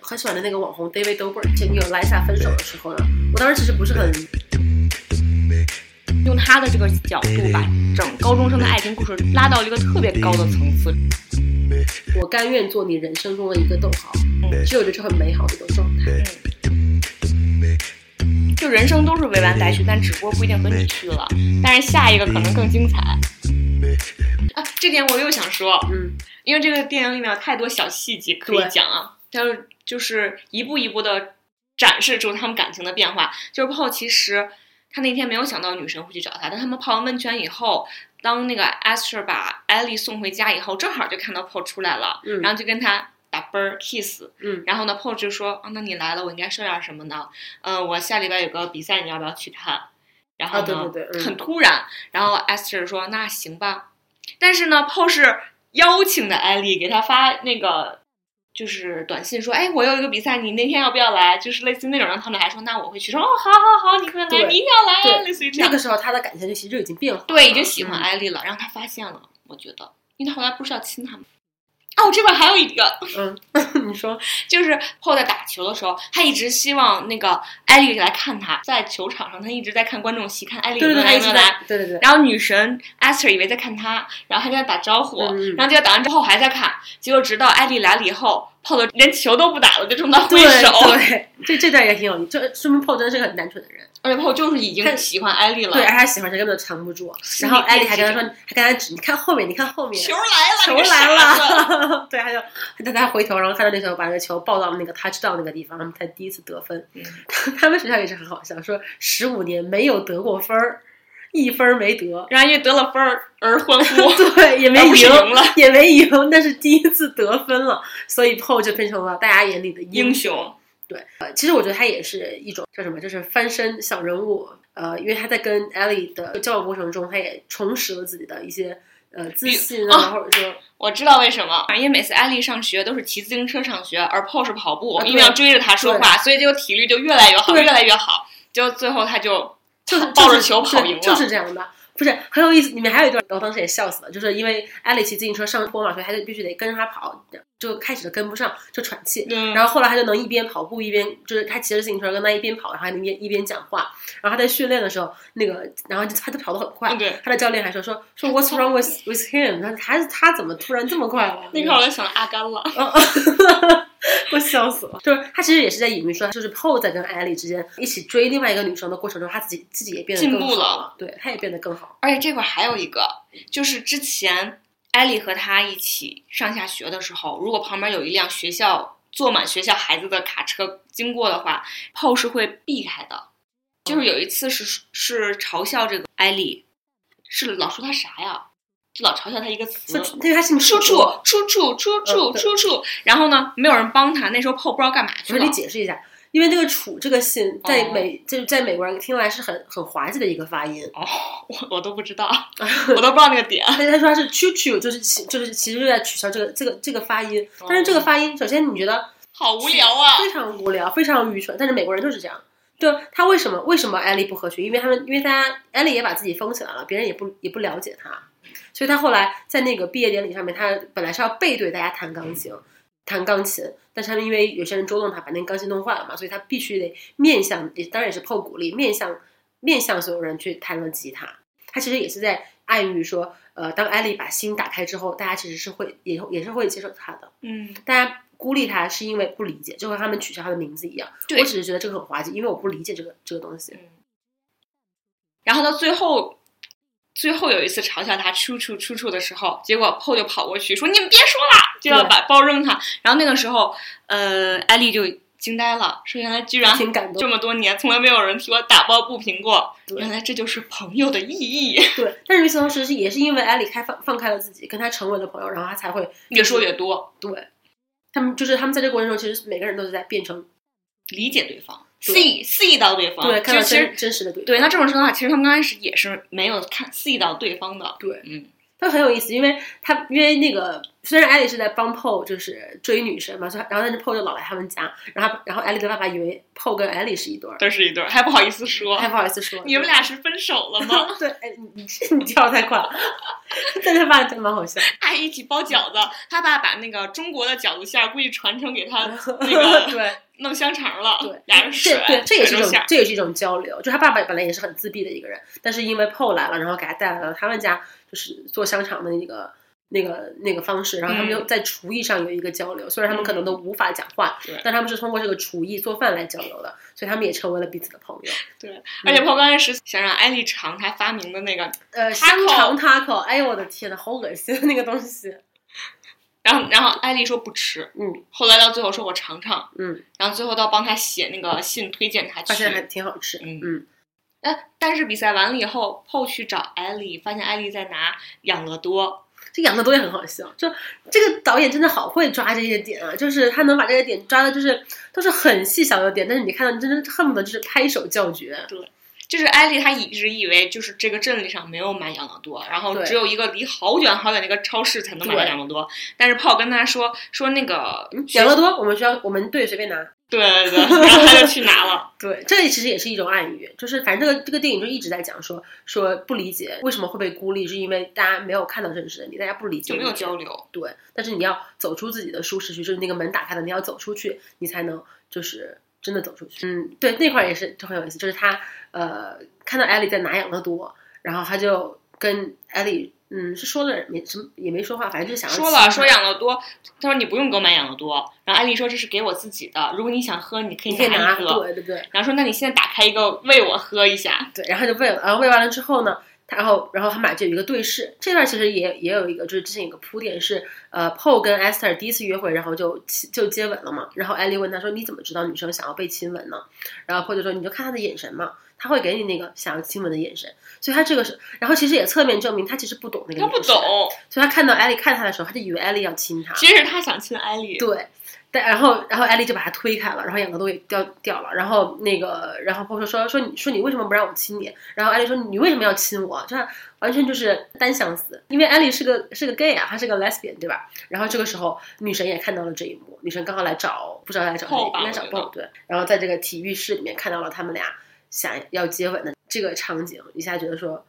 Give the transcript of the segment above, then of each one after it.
很喜欢的那个网红 David Dobrik 前女友 Lisa 分手的时候呢，我当时其实不是很用他的这个角度，把整高中生的爱情故事拉到了一个特别高的层次。我甘愿做你人生中的一个逗号，只有这是很美好的一种状态。就人生都是未完待续，但只不过不一定和你去了。但是下一个可能更精彩。啊，这点我又想说，嗯，因为这个电影里面有太多小细节可以讲啊，它就是一步一步的展示出他们感情的变化。就是 Paul 其实他那天没有想到女神会去找他，但他们泡完温泉以后，当那个 Esther 把 Ellie 送回家以后，正好就看到 Paul 出来了，嗯然后就跟他打啵儿 kiss，嗯然后呢，Paul 就说啊，那你来了，我应该说点什么呢？嗯、我下礼拜有个比赛，你要不要去看？然后啊呢，对对对嗯很突然，然后 Esther 说那行吧，但是呢，Paul 是邀请的艾丽给他发那个就是短信说，哎，我有一个比赛，你那天要不要来？就是类似那种，让他们俩还说那我会去，说哦，好好好，你快来，你一定要来啊，类似于这样那个。时候他的感情就其实就已经变好了，对，已经喜欢嗯艾丽了，然后他发现了，我觉得，因为他后来不是要亲他吗？哦，这边还有一个，嗯，你说，就是 Paul 在打球的时候，他一直希望那个艾丽来看他，在球场上他一直在看观众席，看艾丽来他一直在有没有来。，对对对，然后女神 Esther 以为在看他，然后还跟他打招呼，然后结果打完之后还在看，结果直到艾丽来了以后，Paul 连球都不打了，就冲他挥对手，对，这这段也挺有意思，这说明 Paul 真的是个很单纯的人，而且 Paul 就是已经他喜欢艾丽了，对，而且他喜欢谁根本都藏不住，然后艾丽还跟他说，还跟他指，你看后面，你看后面，球来了，球来。了，对，他就他他回头，然后看到那球把那个球抱到那个 touchdown 那个地方，他们才第一次得分。嗯 他们学校也是很好笑，说十五年没有得过分儿，一分儿没得，然后因为得了分儿而欢呼，对，也没赢，赢了也没赢，但是第一次得分了，所以 Paul 就变成了大家眼里的英雄。雄。对，呃，其实我觉得他也是一种叫什么，就是翻身小人物。呃，因为他在跟 Ellie 的交往过程中，他也重拾了自己的一些呃自信啊，啊或者说我知道为什么，因为每次艾丽上学都是骑自行车上学，而 Paul 是跑步，啊对因为要追着他说话，所以这个体力就越来越好，越来越好。就最后他就就是 抱着就是球跑赢了，就是这样的。不是很有意思，里面还有一段，我当时也笑死了，就是因为艾丽骑自行车上坡嘛，所以他就必须得跟着他跑，就开始就跟不上，就喘气。嗯，然后后来他就能一边跑步一边，就是他骑着自行车跟他一边跑，然后还能一边一边讲话。然后他在训练的时候，那个然后就他就跑得很快，他的教练还说说说 What's wrong with with him？他他他怎么突然这么快了？那块儿我就想阿甘了。我笑死了。就是他其实也是在隐喻说，就是 Paul 在跟艾丽之间一起追另外一个女生的过程中，他自己自己也变得更好进步了了，对，他也变得更好。而且这块儿还有一个，就是之前艾丽和他一起上下学的时候，如果旁边有一辆学校坐满学校孩子的卡车经过的话，Paul 是会避开的。就是有一次是是嘲笑这个艾丽，是老说她啥呀？就老嘲笑他一个词就，因为他姓出处楚，出处出处出处。然后呢，没有人帮他，那时候 Paul 不知道干嘛去了你。解释一下，因为这个“楚”这个姓在哦美，就是在美国人听来是很很滑稽的一个发音。哦，我我都不知道，我都不知道那个点。但是他说他是 “chu chu”，就是其就是其实就在取消这个这个这个发音。但是这个发音，首先你觉得好无聊啊！非常无聊，非常愚蠢。但是美国人就是这样。就他为什么为什么艾丽不合群？因为他们因为大家艾丽也把自己封起来了，别人也不也不了解他，所以他后来在那个毕业典礼上面，他本来是要背对大家弹钢琴，弹钢琴，但是他们因为有些人捉弄他，把那个钢琴弄坏了嘛，所以他必须得面向，也当然也是破鼓励，面向面向所有人去弹了吉他。他其实也是在暗喻说，呃，当艾丽把心打开之后，大家其实是会也也是会接受他的。嗯，大家孤立他是因为不理解，就和他们取消他的名字一样。我只是觉得这个很滑稽，因为我不理解这个这个东西。然后到最后，最后有一次嘲笑他出处出处的时候，结果 Paul 就跑过去说：“你们别说了！”就要把包扔他。然后那个时候，呃，艾丽就惊呆了，说：“原来居然这么多年从来没有人替我打抱不平过，原来这就是朋友的意义。对，但是与此同时，也是因为艾丽开放放开了自己，跟他成为了朋友，然后他才会越说越多，对。他们就是他们在这个过程中，其实每个人都是在变成理解对方对，see see 到对方，对，看到真真实的对方对，那这么说的话，其实他们刚开始也是没有看 see 到对方的，对嗯，他很有意思，因为他因为那个虽然艾丽是在帮 Paul 就是追女神嘛，所以然后但是 Paul 就老来他们家，然后然后艾丽的爸爸以为 Paul 跟艾丽是一对儿，都是一对儿，还不好意思说，还不好意思说，你们俩是分手了吗？对，哎，你你你跳得太快了，但他爸真蛮好笑，还一起包饺子，他爸把那个中国的饺子馅儿估计传承给他那个对。弄香肠了，对，俩人水对这也是一种这也是一种交流。就他爸爸本来也是很自闭的一个人，但是因为 Paul 来了，然后给他带来了他们家就是做香肠的那个那个那个方式，然后他们就在厨艺上有一个交流。虽然他们可能都无法讲话，对但他们是通过这个厨艺做饭来交流的，所以他们也成为了彼此的朋友。对，而且 Paul 刚开始想让艾丽尝他发明的那个，呃，香肠 taco，哎呦我的天呐，好恶心那个东西。然后然后艾丽说不吃，嗯后来到最后说我尝尝，嗯，然后最后到帮他写那个信推荐他去发现，还挺好吃。嗯嗯，哎，但是比赛完了以后，Paul 去找艾丽，发现艾丽在拿养乐多，这养乐多也很好笑，就这个导演真的好会抓这些点啊，就是他能把这些点抓的，就是都是很细小的点，但是你看到，你真的恨不得就是拍手叫绝。就是艾丽，她一直以为就是这个镇里上没有买养乐多，然后只有一个离好远好远的一个超市才能买到养乐多。但是炮跟她说说那个养乐多，我们学校我们队随便拿。对对对，然后他就去拿了。对，这其实也是一种暗语，就是反正这个这个电影就一直在讲说说不理解为什么会被孤立，是因为大家没有看到真实的你，大家不理解就没有交流。对，但是你要走出自己的舒适区，就是那个门打开了，你要走出去，你才能就是真的走出去。嗯，对，那块儿也是就很有意思，就是他呃看到艾丽在拿养乐多，然后他就跟艾丽嗯是说了没什么也没说话，反正就是想说了说养乐多，他说你不用给我买养乐多。然后艾丽说这是给我自己的，如果你想喝，你可以你可以拿，一个。对对对然后说那你现在打开一个喂我喝一下。对，然后就喂了，然后喂完了之后呢。他然后，然后他们俩就有一个对视，这段其实也也有一个，就是之前有个铺垫是，呃，Paul 跟 Esther 第一次约会，然后就就接吻了嘛。然后艾莉问他说：“你怎么知道女生想要被亲吻呢？”然后 Paul 就说：“你就看她的眼神嘛，他会给你那个想要亲吻的眼神。”所以他这个是，然后其实也侧面证明他其实不懂那个他不，懂，所以他看到艾莉看他的时候，他就以为艾莉要亲他。其实他想亲艾丽。对，但然后然后艾丽就把他推开了，然后两个都给掉掉了，然后那个然后 Paul 说说说你说你为什么不让我亲你？然后艾丽说你为什么要亲我？这样完全就是单相思，因为艾丽是个是个 gay 啊，她是个 lesbian 对吧？然后这个时候女神也看到了这一幕，女神刚好来找不知道来找谁应该找我觉得 Paul 对，然后在这个体育室里面看到了他们俩想要接吻的这个场景，一下觉得说。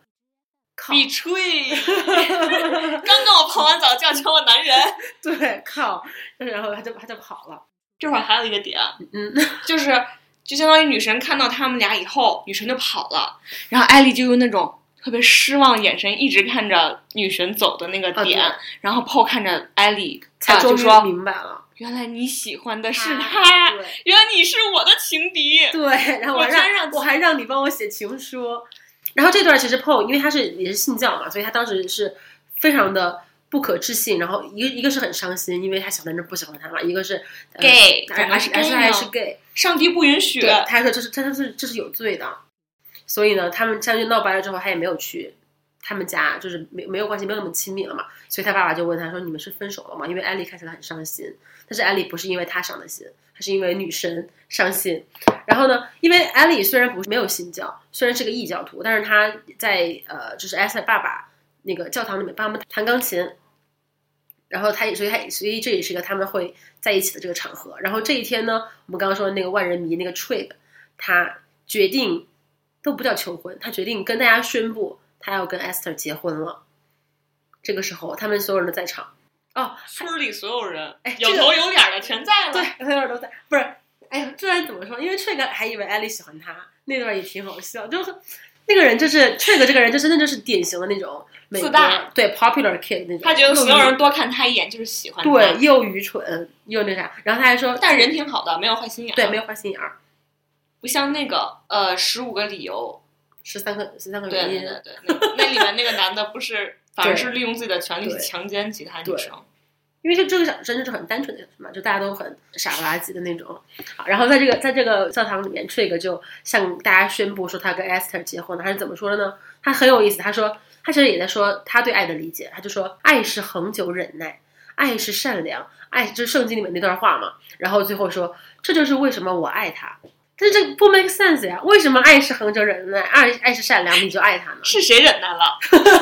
靠！闭吹！刚跟我泡完澡就要抢我男人。对，靠！然后他就他就跑了。这会儿还有一个点，嗯，就是就相当于女神看到他们俩以后，女神就跑了，然后艾丽就用那种特别失望眼神一直看着女神走的那个啊点，对然后 Paul 看着艾丽，才终于啊就说明白了。原来你喜欢的是他原来你是我的情敌。对，然后我让我还让你帮我写情书。然后这段其实 Paul 因为他是也是信教嘛，所以他当时是非常的不可置信。然后一个一个是很伤心，因为他小男生不喜欢他嘛；一个是、呃、gay，而怎么是而且而且还是 gay。上帝不允许。对，他还说这是这是这是有罪的。所以呢，他们这样就闹掰了之后，他也没有去他们家，就是没没有关系，没有那么亲密了嘛。所以他爸爸就问他说：“你们是分手了吗？”因为艾丽看起来很伤心，但是艾丽不是因为他伤的心，她是因为女神伤心。然后呢，因为艾丽虽然不是没有信教，虽然是个异教徒，但是她在呃，就是艾斯爸爸那个教堂里面帮他们弹钢琴。然后他也，所以他，所以这也是一个他们会在一起的这个场合。然后这一天呢，我们刚刚说的那个万人迷那个 Trig，他决定都不叫求婚，他决定跟大家宣布他要跟 Esther 结婚了。这个时候，他们所有人都在场。哦，村里所有人哎有头有脸的全在了。对，所有人都在，不是，哎呀，这段怎么说？因为 Trig 还以为艾丽喜欢他，那段也挺好笑，就是那个人就是 Trig 这个人，就真的就是典型的那种自大对 popular kid 那种，他觉得所有人多看他一眼就是喜欢他。对，又愚蠢又那啥，然后他还说，但人挺好的，没有坏心眼。对，没有坏心眼儿，不像那个呃十五个理由，十三个十三个原因，对对对，那那里面那个男的不是 反而是利用自己的权利去强奸其他女对生。因为就这个小真的是很单纯的嘛，就大家都很傻不拉几的那种。好，然后在这个在这个教堂里面，Trig 就向大家宣布说他跟 Esther 结婚了。他是怎么说的呢？他很有意思，他说他其实也在说他对爱的理解，他就说爱是恒久忍耐，爱是善良，爱就是圣经里面那段话嘛。然后最后说这就是为什么我爱他。但是这不 make sense 呀？为什么爱是恒久忍耐，爱爱是善良，你就爱他呢？是谁忍耐了？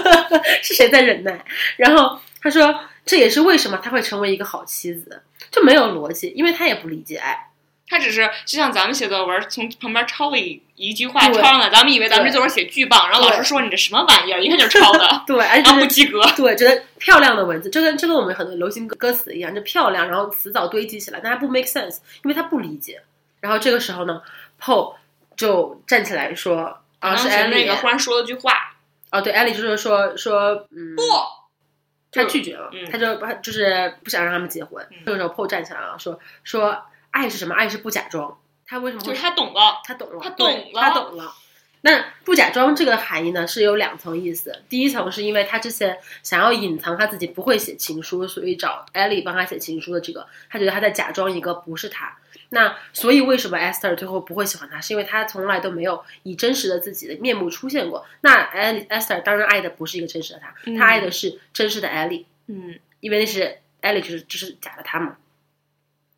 是谁在忍耐？然后他说，这也是为什么他会成为一个好妻子，就没有逻辑，因为他也不理解爱。他只是就像咱们写作文，从旁边抄了一一句话，抄上来，咱们以为咱们这作文写巨棒，然后老师说你这什么玩意儿，一看就是抄的，对，而且 然后就是不及格。对，觉得漂亮的文字，就跟就跟我们很多流行歌歌词一样，就漂亮，然后词藻堆积起来，但它不 make sense，因为他不理解。然后这个时候呢，Paul 就站起来说：“啊，是当时 Ellie 那个忽然说了句话，哦，对，Ellie 就是说说，嗯，不，他拒绝了，嗯他就他就是不想让他们结婚。嗯这个时候 Paul 站起来了，说说爱是什么？爱是不假装。他为什么会就是他懂了。他懂了，他懂了他懂了。那不假装这个含义呢，是有两层意思。第一层是因为他之前想要隐藏他自己不会写情书，所以找 Ellie 帮他写情书的这个，他觉得他在假装一个不是他。那所以为什么 Esther 最后不会喜欢他，是因为他从来都没有以真实的自己的面目出现过。那 Esther 当然爱的不是一个真实的他，嗯他爱的是真实的 Ellie。嗯因为那是 Ellie 就是就是假的他嘛。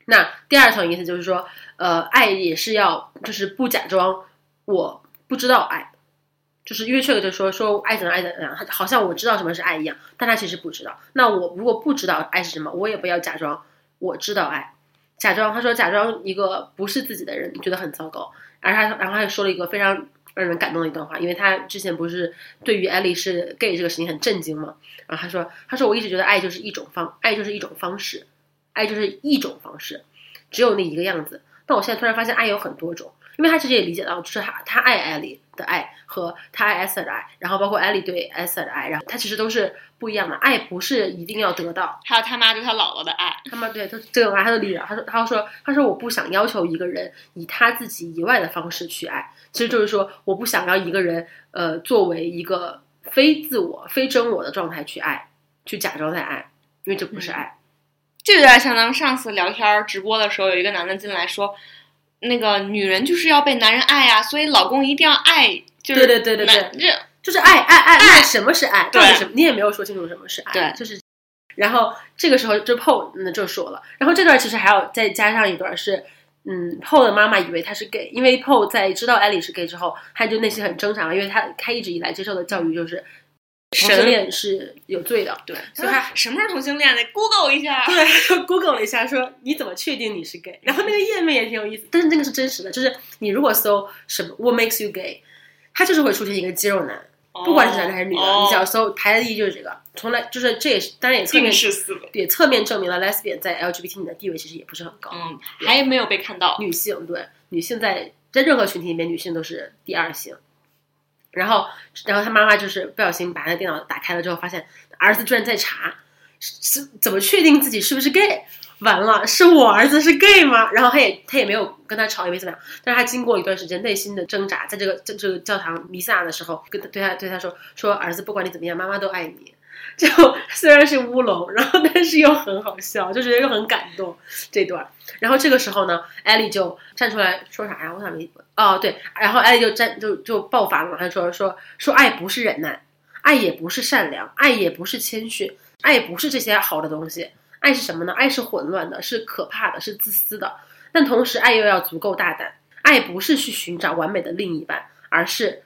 那第二层意思就是说，呃，爱也是要就是不假装我不知道爱，就是因为这个就说说爱怎样爱怎样，他好像我知道什么是爱一样，但他其实不知道。那我如果不知道爱是什么，我也不要假装我知道爱，假装他说假装一个不是自己的人，觉得很糟糕。而他然后他又说了一个非常让人感动的一段话，因为他之前不是对于艾丽是 gay 这个事情很震惊嘛，然后他说他说我一直觉得爱就是一种方，爱就是一种方式，爱就是一种方式，只有那一个样子。但我现在突然发现爱有很多种，因为他其实也理解到，就是他他爱艾丽的爱和他爱 Esther 的爱，然后包括艾丽对 Esther 的爱，然后他其实都是不一样的。爱不是一定要得到，还有他妈对他姥姥的爱，他妈对他这个爱他都理解。他说他说他说我不想要求一个人以他自己以外的方式去爱，其实就是说我不想要一个人呃作为一个非自我、非真我的状态去爱，去假装在爱，因为这不是爱。就有点像咱们上次聊天儿直播的时候，有一个男的进来说，那个女人就是要被男人爱呀、所以老公一定要爱，就是对对对对对这就是爱爱爱，爱什么是爱？对到底什么？你也没有说清楚什么是爱。对就是。然后这个时候就 Paul 嗯就说了，然后这段其实还要再加上一段是，嗯，Paul 的妈妈以为他是 gay，因为 Paul 在知道 Ellie 是 gay 之后，他就内心很挣扎，因为他他一直以来接受的教育就是同性恋是有罪的，对，所以他什么是同性恋？得 Google 一下。对，Google 了一下，说你怎么确定你是 gay？然后那个页面也挺有意思，但是那个是真实的，就是你如果搜什么 What makes you gay，它就是会出现一个肌肉男，不管是男的还是女的，哦你只要搜排在第一就是这个，从来就是这也是当然也侧面定式思维，也侧面证明了 lesbian 在 LGBT 里的地位其实也不是很高，嗯，还没有被看到。女性对女性在在任何群体里面，女性都是第二性。然后，然后他妈妈就是不小心把他电脑打开了之后，发现儿子居然在查，是是怎么确定自己是不是 gay？完了，是我儿子是 gay 吗？然后他也他也没有跟他吵，也没怎么样。但是他经过一段时间内心的挣扎，在这个这这个教堂弥撒的时候，跟他对他对他说说儿子，不管你怎么样，妈妈都爱你。就 虽然是乌龙，然后但是又很好笑，就觉得又很感动这段。然后这个时候呢，艾丽就站出来说啥呀？我想没哦对，然后艾丽就站就就爆发了，她说说说爱不是忍耐，爱也不是善良，爱也不是谦逊，爱不是这些好的东西。爱是什么呢？爱是混乱的，是可怕的，是自私的。但同时，爱又要足够大胆。爱不是去寻找完美的另一半，而是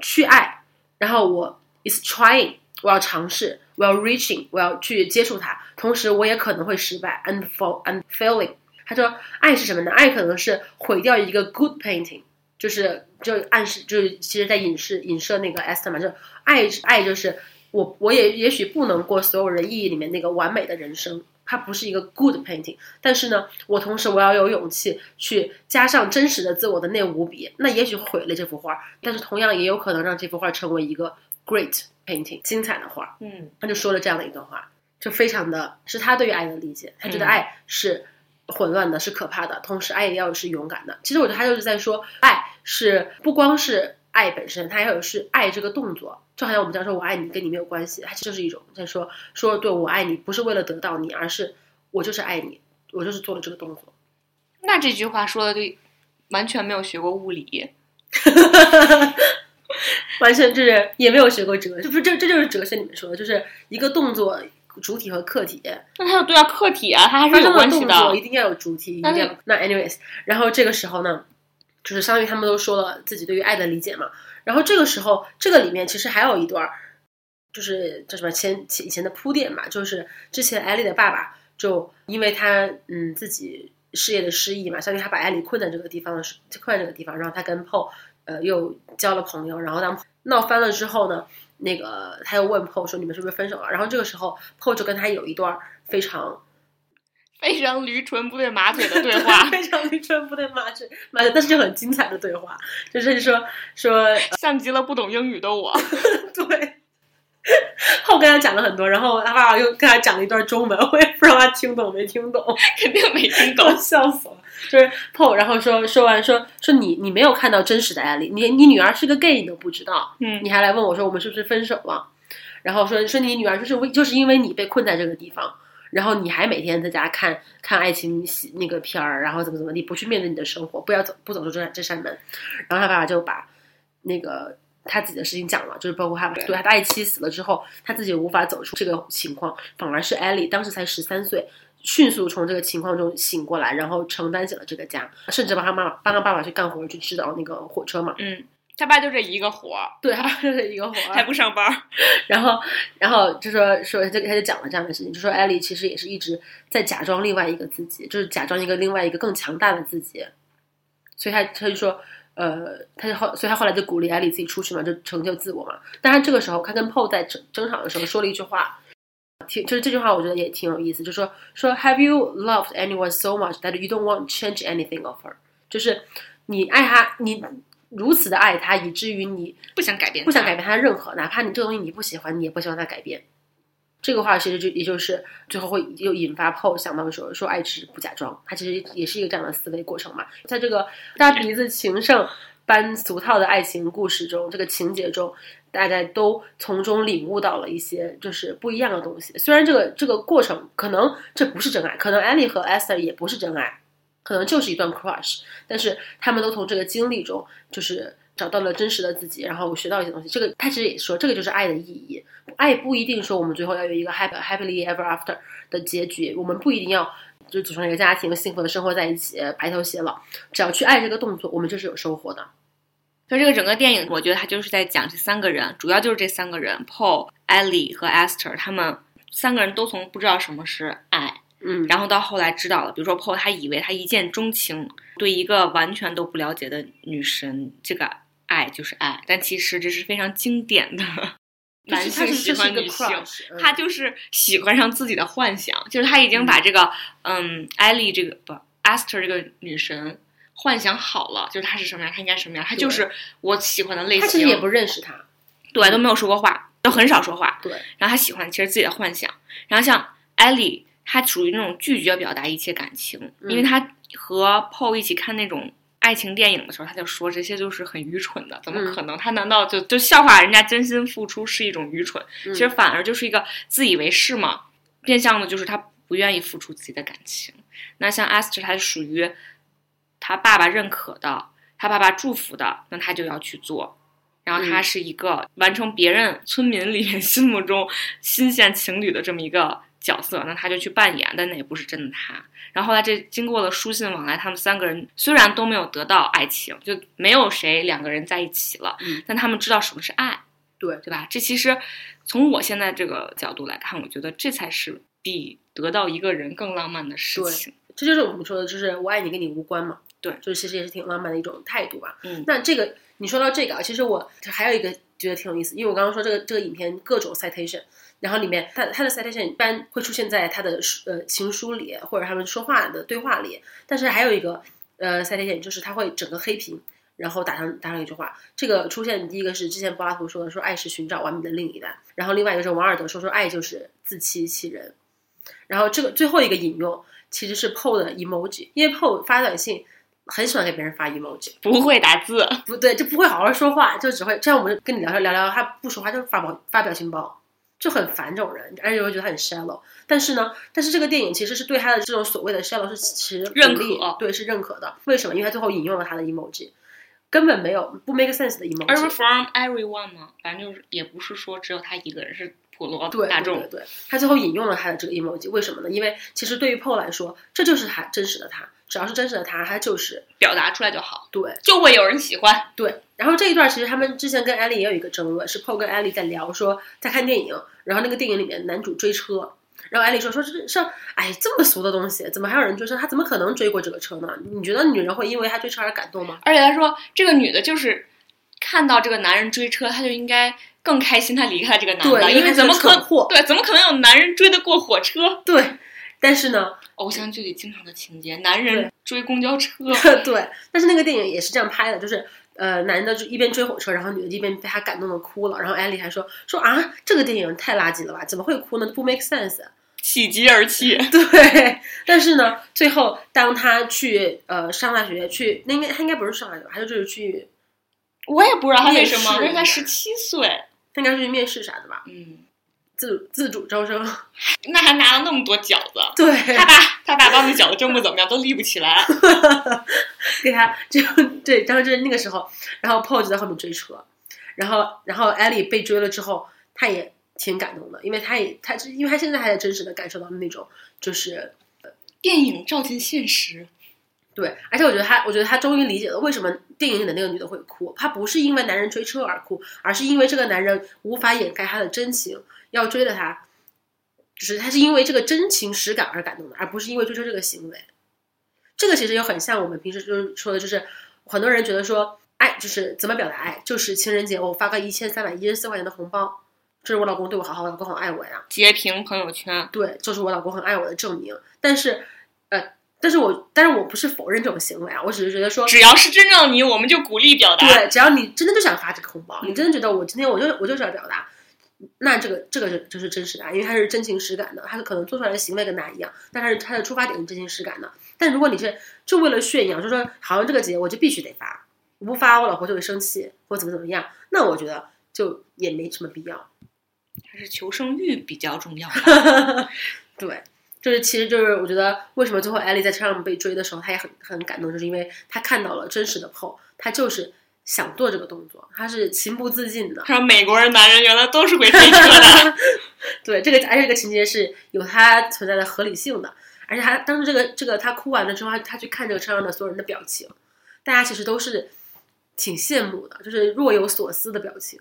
去爱。然后我 is trying，我要尝试，我要 reaching，我要去接触它。同时，我也可能会失败，and fall and failing。他说，爱是什么呢？爱可能是毁掉一个 good painting，就是就暗示，就是其实在影视影射那个 Esther 嘛，就爱爱就是。我我也也许不能过所有人意义里面那个完美的人生，它不是一个 good painting。但是呢，我同时我要有勇气去加上真实的自我的那五笔，那也许毁了这幅画，但是同样也有可能让这幅画成为一个 great painting，精彩的画。嗯，他就说了这样的一段话，就非常的是他对于爱的理解，他觉得爱是混乱的，是可怕的，同时爱也要是勇敢的。其实我觉得他就是在说，爱是不光是爱本身，他还有是爱这个动作。就好像我们讲说“我爱你”跟你没有关系，它其实就是一种在说说对我爱你不是为了得到你，而是我就是爱你，我就是做了这个动作。那这句话说的对，完全没有学过物理。完全就是也没有学过哲，就不是这这就是哲学里面说的，就是一个动作主体和客体那它有对啊，客体啊，它还是有关系动作一定要有主体，一定要那 anyways，然后这个时候呢，就是相当于他们都说了自己对于爱的理解嘛。然后这个时候，这个里面其实还有一段儿，就是叫什么前前以前的铺垫嘛，就是之前艾丽的爸爸就因为他嗯自己事业的失意嘛，相当于他把艾丽困在这个地方的时，困在这个地方，然后他跟 Paul 呃又交了朋友，然后当闹翻了之后呢，那个他又问 Paul 说你们是不是分手了？然后这个时候 Paul 就跟他有一段非常。非常驴唇不对马嘴的对话，非常驴唇不对马嘴马嘴，但是就很精彩的对话，就是说说像极了不懂英语的我。对，后跟他讲了很多，然后他爸爸又跟他讲了一段中文，我也不知道他听懂没听懂，肯定没听懂，笑死了。就是 Paul，然后说说完说说你你没有看到真实的案例，你你女儿是个 gay 你都不知道，嗯，你还来问我说我们是不是分手了？然后说说你女儿就是为就是因为你被困在这个地方。然后你还每天在家看看爱情戏那个片儿，然后怎么怎么地，不去面对你的生活，不要走不走出这这扇门。然后他爸爸就把那个他自己的事情讲了，就是包括他对他的爱妻死了之后，他自己无法走出这个情况，反而是艾莉当时才十三岁，迅速从这个情况中醒过来，然后承担起了这个家，甚至帮他妈妈帮他爸爸去干活，去指导那个火车嘛。嗯。他爸就这一个活儿，对，他爸就这一个活儿，还不上班。然后，然后就说说，他他就讲了这样的事情，就说艾丽其实也是一直在假装另外一个自己，就是假装一个另外一个更强大的自己。所以他他就说，呃，他就后，所以他后来就鼓励艾丽自己出去嘛，就成就自我嘛。但他这个时候，他跟 Paul 在争争吵的时候说了一句话，挺就是这句话，我觉得也挺有意思，就说说 Have you loved anyone so much that you don't want to change anything of her？就是你爱他，你。如此的爱他，以至于你不想改变，不想改变他任何，哪怕你这个东西你不喜欢，你也不希望他改变。这个话其实就也就是最后会又引发 Paul 想到说说爱是不假装，他其实也是一个这样的思维过程嘛。在这个大鼻子情圣般俗套的爱情故事中，这个情节中，大家都从中领悟到了一些就是不一样的东西。虽然这个这个过程可能这不是真爱，可能 Annie 和 Esther 也不是真爱。可能就是一段 crush，但是他们都从这个经历中，就是找到了真实的自己，然后我学到一些东西。这个他其实也说，这个就是爱的意义。爱不一定说我们最后要有一个 happy happily ever after 的结局，我们不一定要就组成一个家庭，幸福的生活在一起，白头偕老。只要去爱这个动作，我们就是有收获的。就这个整个电影，我觉得他就是在讲这三个人，主要就是这三个人，Paul、Ellie 和 Esther，他们三个人都从不知道什么是爱。嗯，然后到后来知道了，比如说 Paul，他以为他一见钟情，对一个完全都不了解的女神，这个爱就是爱，但其实这是非常经典的 男性喜欢女性，他就是喜欢上自己的幻想，就是他已经把这个嗯艾丽这个不 Esther 这个女神幻想好了，就是她是什么样，她应该什么样，她就是我喜欢的类型。他其实也不认识她，对，都没有说过话，都很少说话，对。然后他喜欢其实自己的幻想，然后像艾丽。她属于那种拒绝表达一切感情，因为她和 Paul 一起看那种爱情电影的时候，他就说这些就是很愚蠢的，怎么可能？他难道就就笑话人家真心付出是一种愚蠢？其实反而就是一个自以为是嘛，变相的就是他不愿意付出自己的感情。那像 Esther，他属于他爸爸认可的，他爸爸祝福的，那他就要去做。然后他是一个完成别人村民里面心目中新鲜情侣的这么一个。角色，那他就去扮演，但那也不是真的他。然后后来这经过了书信往来，他们三个人虽然都没有得到爱情，就没有谁两个人在一起了，但他们知道什么是爱，对对吧？这其实从我现在这个角度来看，我觉得这才是比得到一个人更浪漫的事情。这就是我们说的，就是我爱你跟你无关嘛。对，就是其实也是挺浪漫的一种态度吧。嗯，那这个你说到这个啊，其实我还有一个觉得挺有意思，因为我刚刚说这个这个影片各种 citation。然后里面，他他的 citation 一般会出现在他的呃情书里，或者他们说话的对话里。但是还有一个呃 citation，就是他会整个黑屏，然后打上打上一句话。这个出现第一个是之前柏拉图说的，说爱是寻找完美的另一半。然后另外一个是王尔德说说爱就是自欺欺人。然后这个最后一个引用其实是 Paul 的 emoji，因为 Paul 发短信很喜欢给别人发 emoji，不会打字，不对，就不会好好说话，就只会这样。我们跟你聊聊聊聊，他不说话就发表发表情包。就很烦这种人，而且会觉得他很 shallow。但是呢，但是这个电影其实是对他的这种所谓的 shallow 是其实认可，对是认可的。为什么？因为他最后引用了他的 emoji，根本没有不 make sense 的 emoji。而 from everyone 吗？反正就是也不是说只有他一个人，是普罗对大众。对对对，他最后引用了他的这个 emoji，为什么呢？因为其实对于 Paul 来说，这就是他真实的他，只要是真实的他，他就是表达出来就好，对就会有人喜欢。对。然后这一段其实他们之前跟 Ellie 也有一个争论，是 Paul 跟 Ellie 在聊说在看电影，然后那个电影里面男主追车。然后艾丽说：“说这是哎，这么俗的东西，怎么还有人追车？他怎么可能追过这个车呢？你觉得女人会因为他追车而感动吗？而且他说，这个女的就是看到这个男人追车，她就应该更开心，她离开这个男的，对因为怎么可个蠢货对怎么可能有男人追得过火车？对，但是呢，偶像剧里经常的情节，男人追公交车，对，但是那个电影也是这样拍的，就是呃，男的就一边追火车，然后女的一边被他感动的哭了，然后艾丽还说说啊，这个电影太垃圾了吧，怎么会哭呢？不 make sense。喜极而泣。对，但是呢，最后当他去呃上大学去，那应该他应该不是上大学吧，他就是去，我也不知道他为什么，因为他十七岁，他应该是去面试啥的吧，嗯，自自主招生。那还拿了那么多饺子。对，他爸他爸帮的饺子蒸不怎么样，都立不起来。给他就对，当时就是那个时候，然后 Paul 就在后面追车，然后然后 Ellie 被追了之后，他也挺感动的，因为他也他因为他现在还在真实的感受到那种就是电影照进现实，对，而且我觉得他我觉得他终于理解了为什么电影里的那个女的会哭，她不是因为男人追车而哭，而是因为这个男人无法掩盖他的真情，要追的他，就是他是因为这个真情实感而感动的，而不是因为追求这个行为。这个其实又很像我们平时就是说的，就是很多人觉得说爱就是怎么表达爱，就是情人节我发个一千三百一十四块钱的红包，这是我老公对我好好，我老公很爱我呀。截屏朋友圈。对，就是我老公很爱我的证明。但是，呃，但是我但是我不是否认这种行为啊，我只是觉得说，只要是真正的你，我们就鼓励表达。对，只要你真的就想发这个红包，嗯你真的觉得我今天我就我就是要表达，那这个这个就就是真实的爱，因为他是真情实感的，他可能做出来的行为跟大家一样，但他是他的出发点是真情实感的。但如果你是就为了炫耀，就说好像这个节我就必须得发，我不发我老婆就会生气或怎么怎么样，那我觉得就也没什么必要。还是求生欲比较重要吧。对，就是其实就是我觉得为什么最后艾丽在车上被追的时候，她也很很感动，就是因为她看到了真实的 Paul，他就是想做这个动作，他是情不自禁的。他说美国人男人原来都是会飞车 的。对，这个而且这个情节是有它存在的合理性的，而且他当时这个这个他哭完了之后，他他去看这个车上的所有人的表情，大家其实都是挺羡慕的，就是若有所思的表情。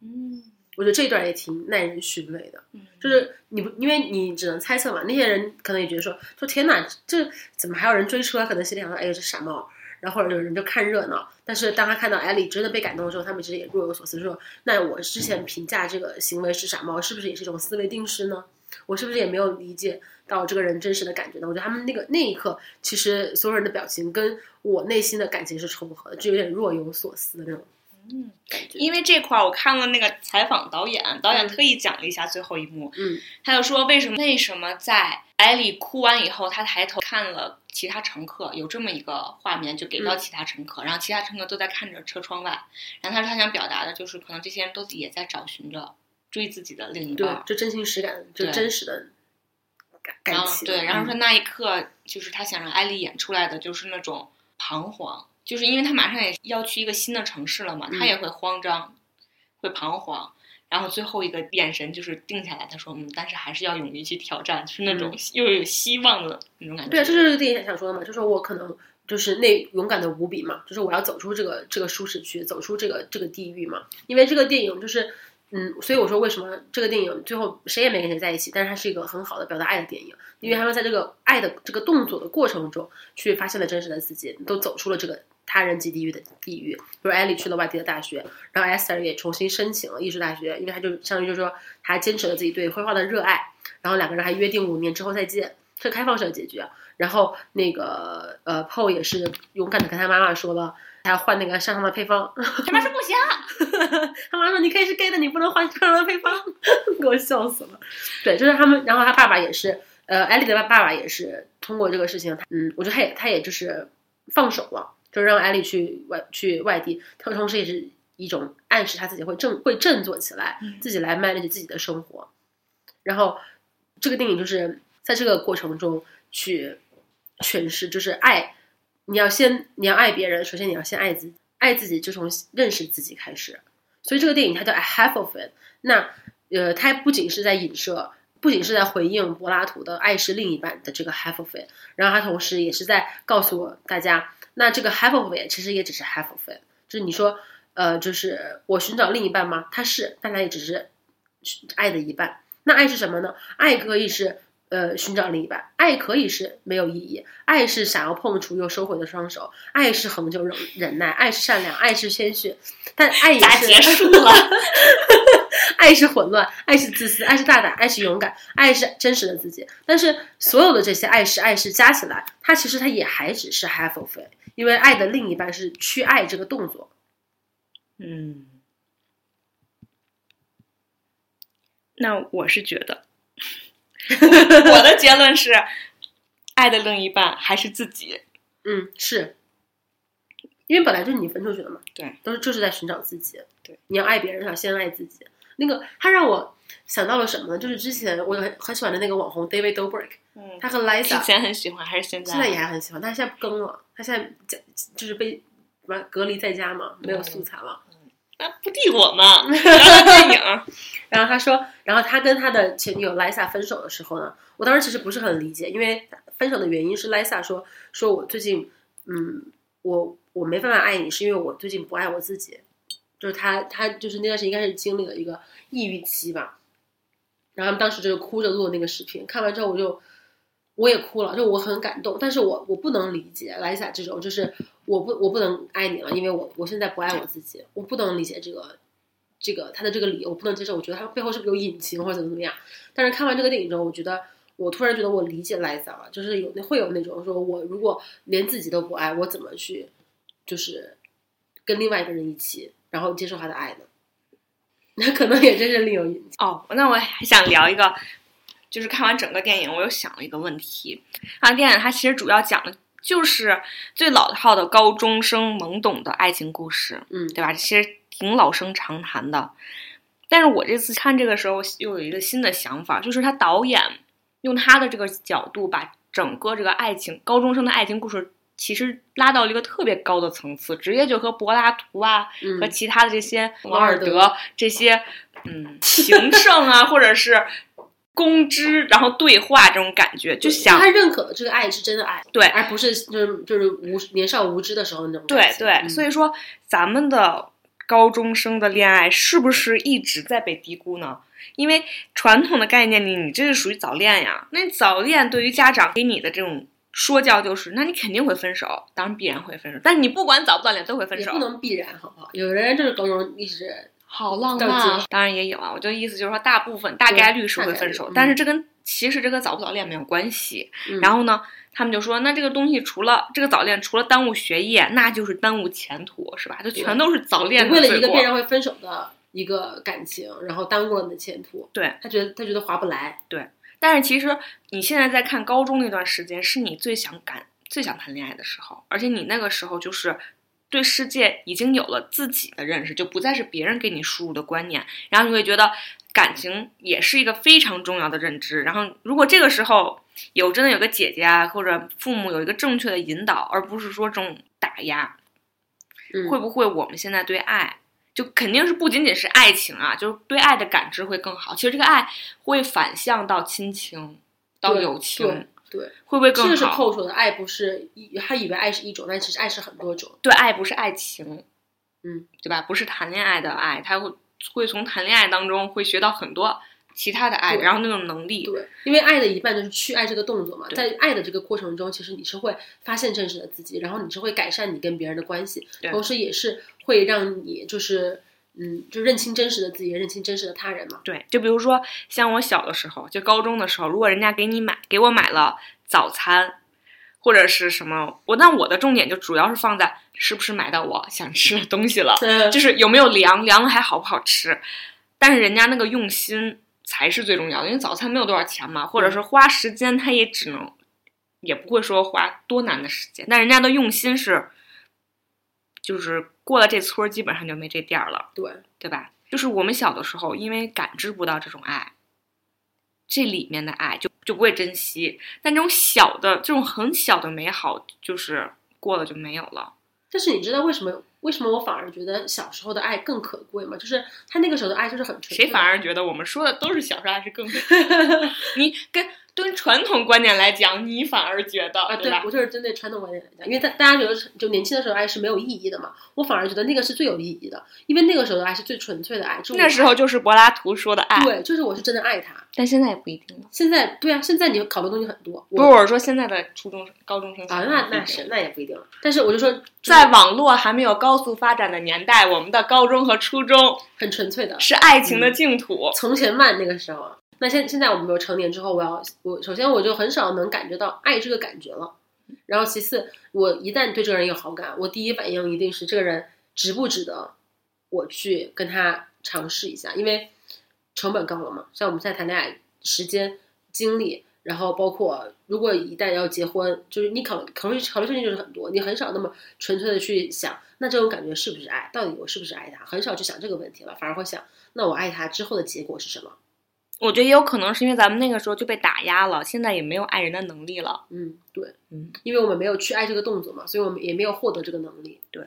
嗯我觉得这一段也挺耐人寻味的。嗯，就是你不，因为你只能猜测嘛。那些人可能也觉得说，说天哪，这怎么还有人追车？可能心里想说，哎呀，这傻帽。然后或者有人就看热闹。但是当他看到艾丽真的被感动的时候，他们其实也若有所思，说，那我之前评价这个行为是傻帽，是不是也是一种思维定式呢？我是不是也没有理解到这个人真实的感觉呢？我觉得他们那个那一刻，其实所有人的表情跟我内心的感情是重合的，就有点若有所思的那种嗯，因为这块儿我看了那个采访导演，导演特意讲了一下最后一幕，嗯他就说为什么为什么在艾丽哭完以后，她抬头看了其他乘客，有这么一个画面，就给到嗯其他乘客，然后其他乘客都在看着车窗外，然后他说他想表达的就是，可能这些人都也在找寻着追自己的另一对半，，就真情实感，就对真实的感感情。后对，然后嗯说那一刻就是他想让艾丽演出来的就是那种彷徨，就是因为他马上也要去一个新的城市了嘛，嗯他也会慌张，会彷徨。然后最后一个眼神就是定下来，他说：“嗯，但是还是要勇于去挑战，就是那种又有希望的那种感觉。”对啊，这就是这个电影想说的嘛，就是我可能就是那勇敢的无比嘛，就是我要走出这个这个舒适区，走出这个这个地狱嘛。因为这个电影就是，嗯，所以我说为什么这个电影最后谁也没跟谁在一起，但是它是一个很好的表达爱的电影，因为他们在这个爱的这个动作的过程中，去发现了真实的自己，都走出了这个他人即地狱的地狱。比如艾莉去了外地的大学，然后 Esther 也重新申请了艺术大学，因为他就相当于就是说他坚持了自己对绘画的热爱，然后两个人还约定五年之后再见，是开放式的结局。然后那个呃，Paul 也是勇敢的跟他妈妈说了，他要换那个上上的配方。他妈说不行，他妈说你可以是 gay 的，你不能换上上的配方，给我笑死了。对，就是他们，然后他爸爸也是，呃，艾丽的爸爸也是通过这个事情，嗯，我觉得他也他也就是放手了，就让艾丽去外去外地，他同时也是一种暗示他自己会振会振作起来，嗯自己来 manage 自己的生活。然后这个电影就是在这个过程中去诠释，就是爱，你要先你要爱别人，首先你要先爱自己，爱自己就从认识自己开始。所以这个电影它叫 I have of it。那呃，它不仅是在影射，不仅是在回应柏拉图的爱是另一半的这个 half of it，然后它同时也是在告诉我大家，那这个 half of it 其实也只是 half of it，就是你说，呃，就是我寻找另一半吗？他是，但他也只是爱的一半。那爱是什么呢？爱可以是。呃，寻找另一半，爱可以是没有意义，爱是想要碰触又收回的双手，爱是恒久忍忍耐，爱是善良，爱是谦逊，但爱也是结束了，爱是混乱，爱是自私，爱是大胆，爱是勇敢，爱是真实的自己。但是所有的这些爱是爱是加起来，它其实它也还只是 half of it，因为爱的另一半是去爱这个动作。嗯，那我是觉得。我的结论是，爱的另一半还是自己。嗯，是，因为本来就是你分出去的嘛。对，都是就是在寻找自己。对，你要爱别人，要先爱自己。那个他让我想到了什么呢？就是之前我很很喜欢的那个网红 David Dobrik，嗯，他和 Lisa 之前很喜欢，还是现在？现在也还很喜欢，但是现在不更了。他现在在就是被什么隔离在家嘛，没有素材了。那不敌我嘛？电影。然后他说，然后他跟他的前女友 Lisa 分手的时候呢，我当时其实不是很理解，因为分手的原因是 Lisa 说，说我最近，嗯，我我没办法爱你，是因为我最近不爱我自己，就是他他就是那段时间应该是经历了一个抑郁期吧，然后他们当时就是哭着录那个视频，看完之后我就我也哭了，就我很感动，但是我我不能理解 Lisa 这种，就是我不我不能爱你了，因为我我现在不爱我自己，我不能理解这个。这个他的这个理由我不能接受，我觉得他背后是不是有隐情或者怎么怎么样？但是看完这个电影之后，我觉得我突然觉得我理解莱萨了，就是有那会有那种说，我如果连自己都不爱，我怎么去就是跟另外一个人一起，然后接受他的爱呢？那可能也真是另有隐情哦。那我还想聊一个，就是看完整个电影，我又想了一个问题。啊，电影它其实主要讲的就是最老套的高中生懵懂的爱情故事，嗯，对吧？其实。挺老生常谈的，但是我这次看这个时候又有一个新的想法，就是他导演用他的这个角度，把整个这个爱情高中生的爱情故事，其实拉到了一个特别高的层次，直接就和柏拉图啊，和其他的这些王尔德这些，嗯，情圣啊，或者是公知，然后对话这种感觉，就想他认可的这个爱是真的爱，对，而不是就是就是无年少无知的时候那种，对对，所以说咱们的。高中生的恋爱是不是一直在被低估呢？因为传统的概念里，你这是属于早恋呀。那早恋对于家长给你的这种说教就是，那你肯定会分手，当然必然会分手。但你不管早不早恋都会分手，不能必然，好不好？有的人就是高中一直好浪漫，当然也有啊。我就意思就是说，大部分大概率是会分手，但是这跟其实这跟早不早恋没有关系。然后呢？他们就说，那这个东西除了这个早恋，除了耽误学业，那就是耽误前途，是吧？就全都是早恋为了一个必然会分手的一个感情，然后耽误了你的前途。对他觉得他觉得划不来。对，但是其实你现在在看高中那段时间，是你最想感、最想谈恋爱的时候，而且你那个时候就是对世界已经有了自己的认识，就不再是别人给你输入的观念，然后你会觉得感情也是一个非常重要的认知。然后如果这个时候。有真的有个姐姐啊，或者父母有一个正确的引导，而不是说这种打压，会不会我们现在对爱就肯定是不仅仅是爱情啊，就是对爱的感知会更好。其实这个爱会反向到亲情，到友情，对，会不会更好？这是扣说的爱不是一，他以为爱是一种，但其实爱是很多种。对，爱不是爱情，嗯，对吧？不是谈恋爱的爱，他会会从谈恋爱当中会学到很多。其他的爱，然后那种能力，对，因为爱的一半就是去爱这个动作嘛，在爱的这个过程中，其实你是会发现真实的自己，然后你是会改善你跟别人的关系，同时也是会让你就是，嗯，就认清真实的自己，认清真实的他人嘛。对，就比如说像我小的时候，就高中的时候，如果人家给你买给我买了早餐，或者是什么，我那我的重点就主要是放在是不是买到我想吃的东西了，就是有没有凉，凉了还好不好吃，但是人家那个用心。才是最重要的，因为早餐没有多少钱嘛，或者是花时间，他也只能，也不会说花多难的时间。但人家的用心是，就是过了这村儿，基本上就没这店儿了，对对吧？就是我们小的时候，因为感知不到这种爱，这里面的爱就就不会珍惜。但这种小的，这种很小的美好，就是过了就没有了。但是你知道为什么？为什么我反而觉得小时候的爱更可贵嘛？就是他那个时候的爱就是很纯粹。谁反而觉得我们说的都是小时候爱是更 你跟跟传统观点来讲，你反而觉得啊，对？我就是针对传统观点来讲，因为大大家觉得就年轻的时候爱是没有意义的嘛，我反而觉得那个是最有意义的，因为那个时候的爱是最纯粹的爱。就那时候就是柏拉图说的爱，对，就是我是真的爱他。但现在也不一定了。现在对啊，现在你考虑的东西很多，不是我是说现在的初中生、高中生啊，那那是那也不一定了。但是我就说，在网络还没有高速发展的年代，我们的高中和初中很纯粹的，是爱情的净土。从前慢那个时候。那现现在我们有成年之后，我要我首先我就很少能感觉到爱这个感觉了，然后其次我一旦对这个人有好感，我第一反应一定是这个人值不值得我去跟他尝试一下，因为成本高了嘛。像我们现在谈恋爱，时间、精力，然后包括如果一旦要结婚，就是你考考虑考虑事情就是很多，你很少那么纯粹的去想，那这种感觉是不是爱？到底我是不是爱他？很少去想这个问题了，反而会想，那我爱他之后的结果是什么？我觉得也有可能是因为咱们那个时候就被打压了，现在也没有爱人的能力了。嗯，对，嗯，因为我们没有去爱这个动作嘛，所以我们也没有获得这个能力。对，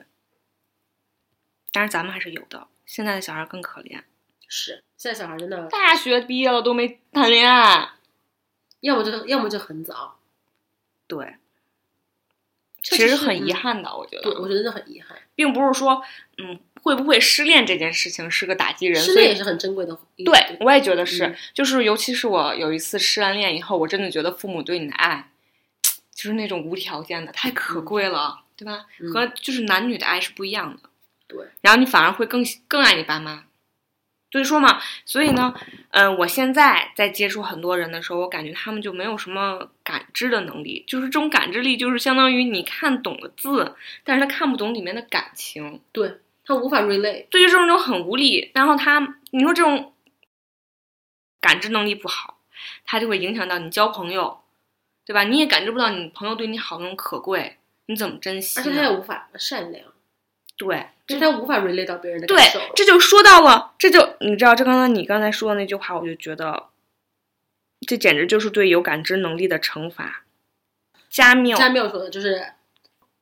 但是咱们还是有的。现在的小孩更可怜，是现在小孩真的大学毕业了都没谈恋爱，要么就要么就很早。对，其其实很遗憾的，我觉得。对，我觉得很遗憾，并不是说，嗯，会不会失恋这件事情是个打击人，失恋也是很珍贵的。对，我也觉得是，嗯就是尤其是我有一次失完恋以后，我真的觉得父母对你的爱，就是那种无条件的，太可贵了，对吧？嗯和就是男女的爱是不一样的。对，然后你反而会更更爱你爸妈。所以说嘛，所以呢，嗯、我现在在接触很多人的时候，我感觉他们就没有什么感知的能力，就是这种感知力，就是相当于你看懂了字，但是他看不懂里面的感情，对他无法 relate。对，就是那种很无力。然后他，你说这种感知能力不好，他就会影响到你交朋友，对吧？你也感知不到你朋友对你好那种可贵，你怎么珍惜呢？而且他也无法善良，对，就是他无法 relate 到别人的对感受。，这就说到了，这就你知道，这刚刚你刚才说的那句话，我就觉得，这简直就是对有感知能力的惩罚。加缪加缪说的就是，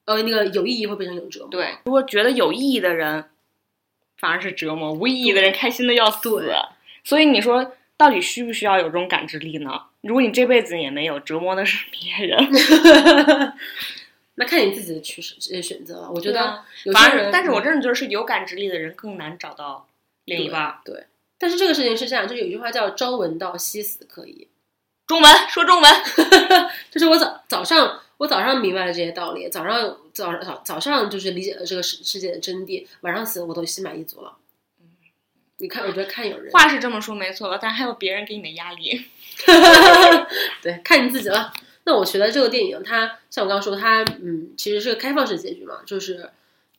呃，那个有意义会变成有折磨。对，如果觉得有意义的人，反而是折磨；无意义的人开心的要死对。所以你说，到底需不需要有这种感知力呢？如果你这辈子也没有，折磨的是别人。那看你自己的取舍呃选择了。我觉得有些人，但是我真的觉得是有感知力的人更难找到另一半。对。对，但是这个事情是这样，就有一句话叫“朝闻道，夕死可矣中文说中文，”，就是我早早上我早上明白了这些道理，早上早早早上就是理解了这个世世界的真谛，晚上死我都心满意足了。你看，我觉得看有人话是这么说没错了，但还有别人给你的压力。对，看你自己了。那我觉得这个电影它像我刚刚说，它嗯，其实是个开放式结局嘛，就是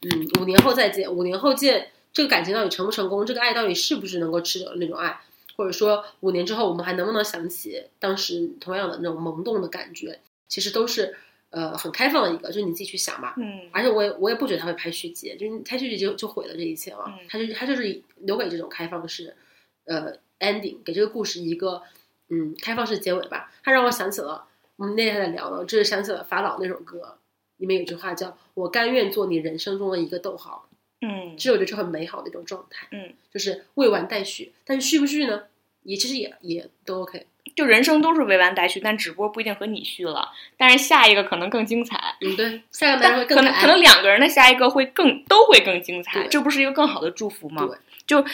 嗯，五年后再见，五年后见，这个感情到底成不成功，这个爱到底是不是能够持久的那种爱，或者说五年之后我们还能不能想起当时同样的那种萌动的感觉，其实都是呃很开放的一个，就是你自己去想吧。嗯而且我也我也不觉得他会拍续集，就是拍续集就就毁了这一切了。嗯他就他就是留给这种开放式，呃，ending，给这个故事一个嗯开放式结尾吧。他让我想起了我们那天在聊了，就是想起了法老那首歌，里面有句话叫“我甘愿做你人生中的一个逗号”，嗯其实我觉得是很美好的一种状态，嗯，就是未完待续。但是续不续呢？也其实也也都 OK。就人生都是未完待续，但只不过不一定和你续了，但是下一个可能更精彩。嗯，对，下一个会更。可能可能两个人的下一个会更都会更精彩，这不是一个更好的祝福吗对？就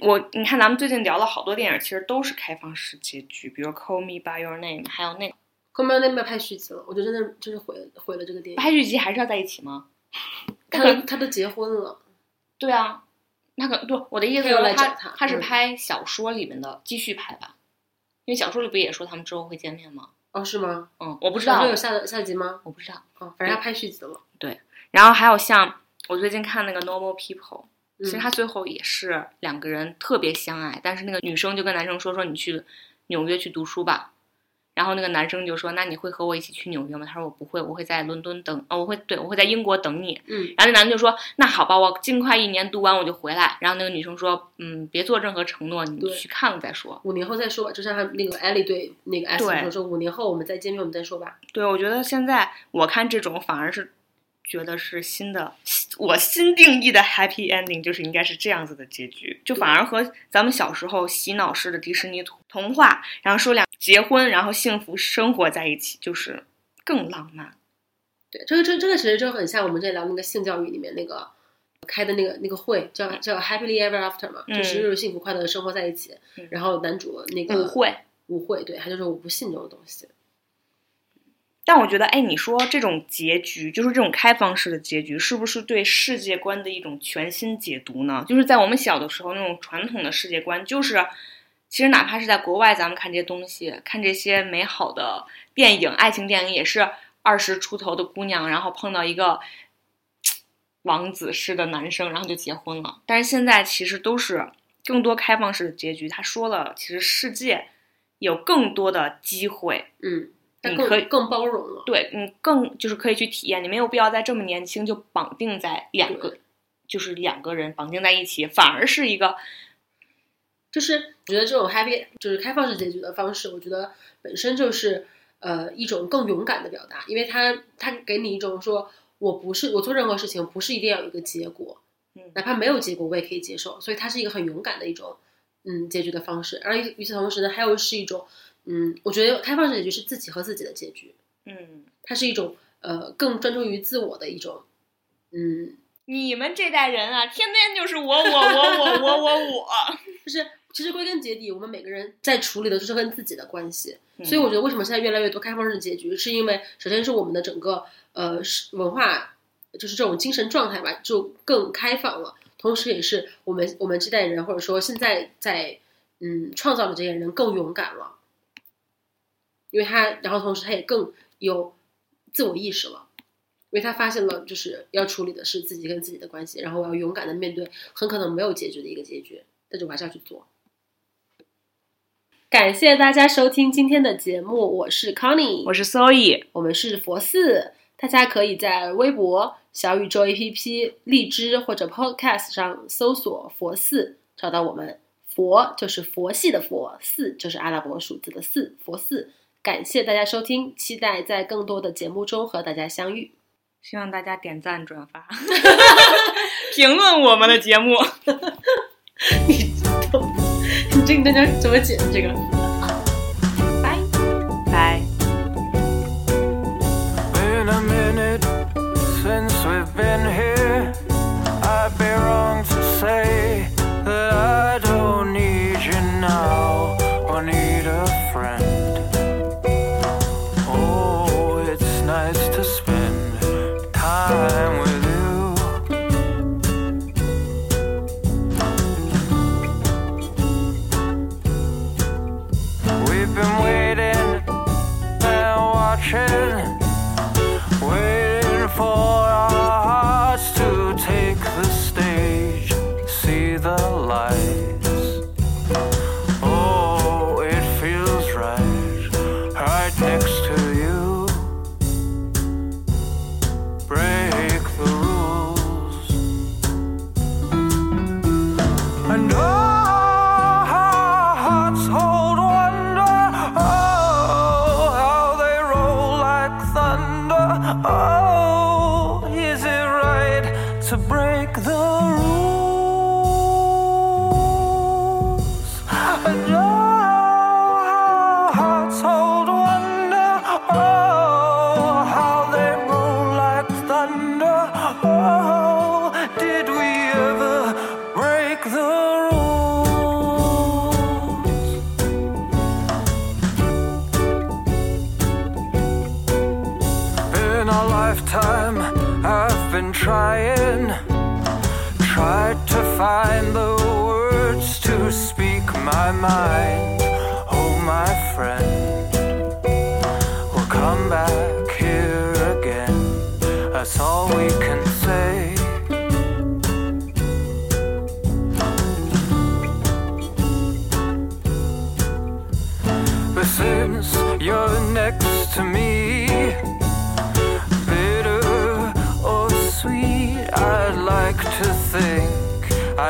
我你看，咱们最近聊了好多电影，其实都是开放式结局，比如《Call Me by Your Name》，还有那个后面那边拍续集了，我觉得真的就是毁了毁了这个电影。拍续集还是要在一起吗？他都他都结婚了，对啊，那个对我的意思是他来找他他是嗯拍小说里面的继续拍吧，因为小说里不也说他们之后会见面吗？哦，是吗？嗯，我不知道有下下集吗？我不知道。哦，反正他拍续集了。对然后还有像我最近看那个《Normal People》，其实嗯他最后也是两个人特别相爱，但是那个女生就跟男生说说你去纽约去读书吧，然后那个男生就说那你会和我一起去纽约吗？他说我不会，我会在伦敦等，哦，我会对我会在英国等你。嗯然后那男的就说那好吧，我尽快一年读完我就回来。然后那个女生说嗯，别做任何承诺，你去看了再说。五年后再说吧，就像他那个艾莉对那个 S 对说说，五年后我们再见面，我们再说吧。对，我觉得现在我看这种反而是觉得是新的，我新定义的 happy ending 就是应该是这样子的结局，就反而和咱们小时候洗脑式的迪士尼童童话，然后说两结婚，然后幸福生活在一起，就是更浪漫。对，这个这这个其实就很像我们在聊那个性教育里面那个开的那个那个会，叫叫 Happily Ever After 嘛，嗯就是幸福快乐的生活在一起。嗯然后男主那个舞会，舞会，对，他就说我不信这种东西。但我觉得，哎，你说这种结局，就是这种开放式的结局，是不是对世界观的一种全新解读呢？就是在我们小的时候，那种传统的世界观，就是其实哪怕是在国外，咱们看这些东西，看这些美好的电影、爱情电影，也是二十出头的姑娘，然后碰到一个王子式的男生，然后就结婚了。但是现在其实都是更多开放式的结局。他说了，其实世界有更多的机会。嗯，你可以更更包容了。对你更就是可以去体验，你没有必要在这么年轻就绑定在两个，就是两个人绑定在一起，反而是一个就是我觉得这种 happy 就是开放式结局的方式，我觉得本身就是呃一种更勇敢的表达，因为它它给你一种说我不是我做任何事情不是一定要有一个结果，嗯哪怕没有结果我也可以接受，所以它是一个很勇敢的一种嗯结局的方式。而与与此同时呢，还有是一种嗯，我觉得开放式结局是自己和自己的结局，嗯，它是一种呃更专注于自我的一种嗯，你们这代人啊，天天就是我我我我我我我，就 是其实归根结底，我们每个人在处理的就是跟自己的关系。嗯所以我觉得为什么现在越来越多开放式结局，是因为首先是我们的整个呃是文化，就是这种精神状态吧，就更开放了。同时，也是我们我们这代人或者说现在在嗯创造的这些人更勇敢了，因为他，然后同时他也更有自我意识了。因为他发现了，就是要处理的是自己跟自己的关系，然后我要勇敢的面对很可能没有结局的一个结局，但是我还是要去做。感谢大家收听今天的节目，我是 Connie，我是 Soy，我们是佛寺，大家可以在微博、小宇宙 APP、荔枝或者 Podcast 上搜索“佛寺”，找到我们。佛就是佛系的佛，寺就是阿拉伯数字的四，佛寺。感谢大家收听，期待在更多的节目中和大家相遇。希望大家点赞、转发、评论我们的节目。你懂？你这个大家怎么解这个？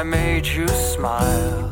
I made you smile.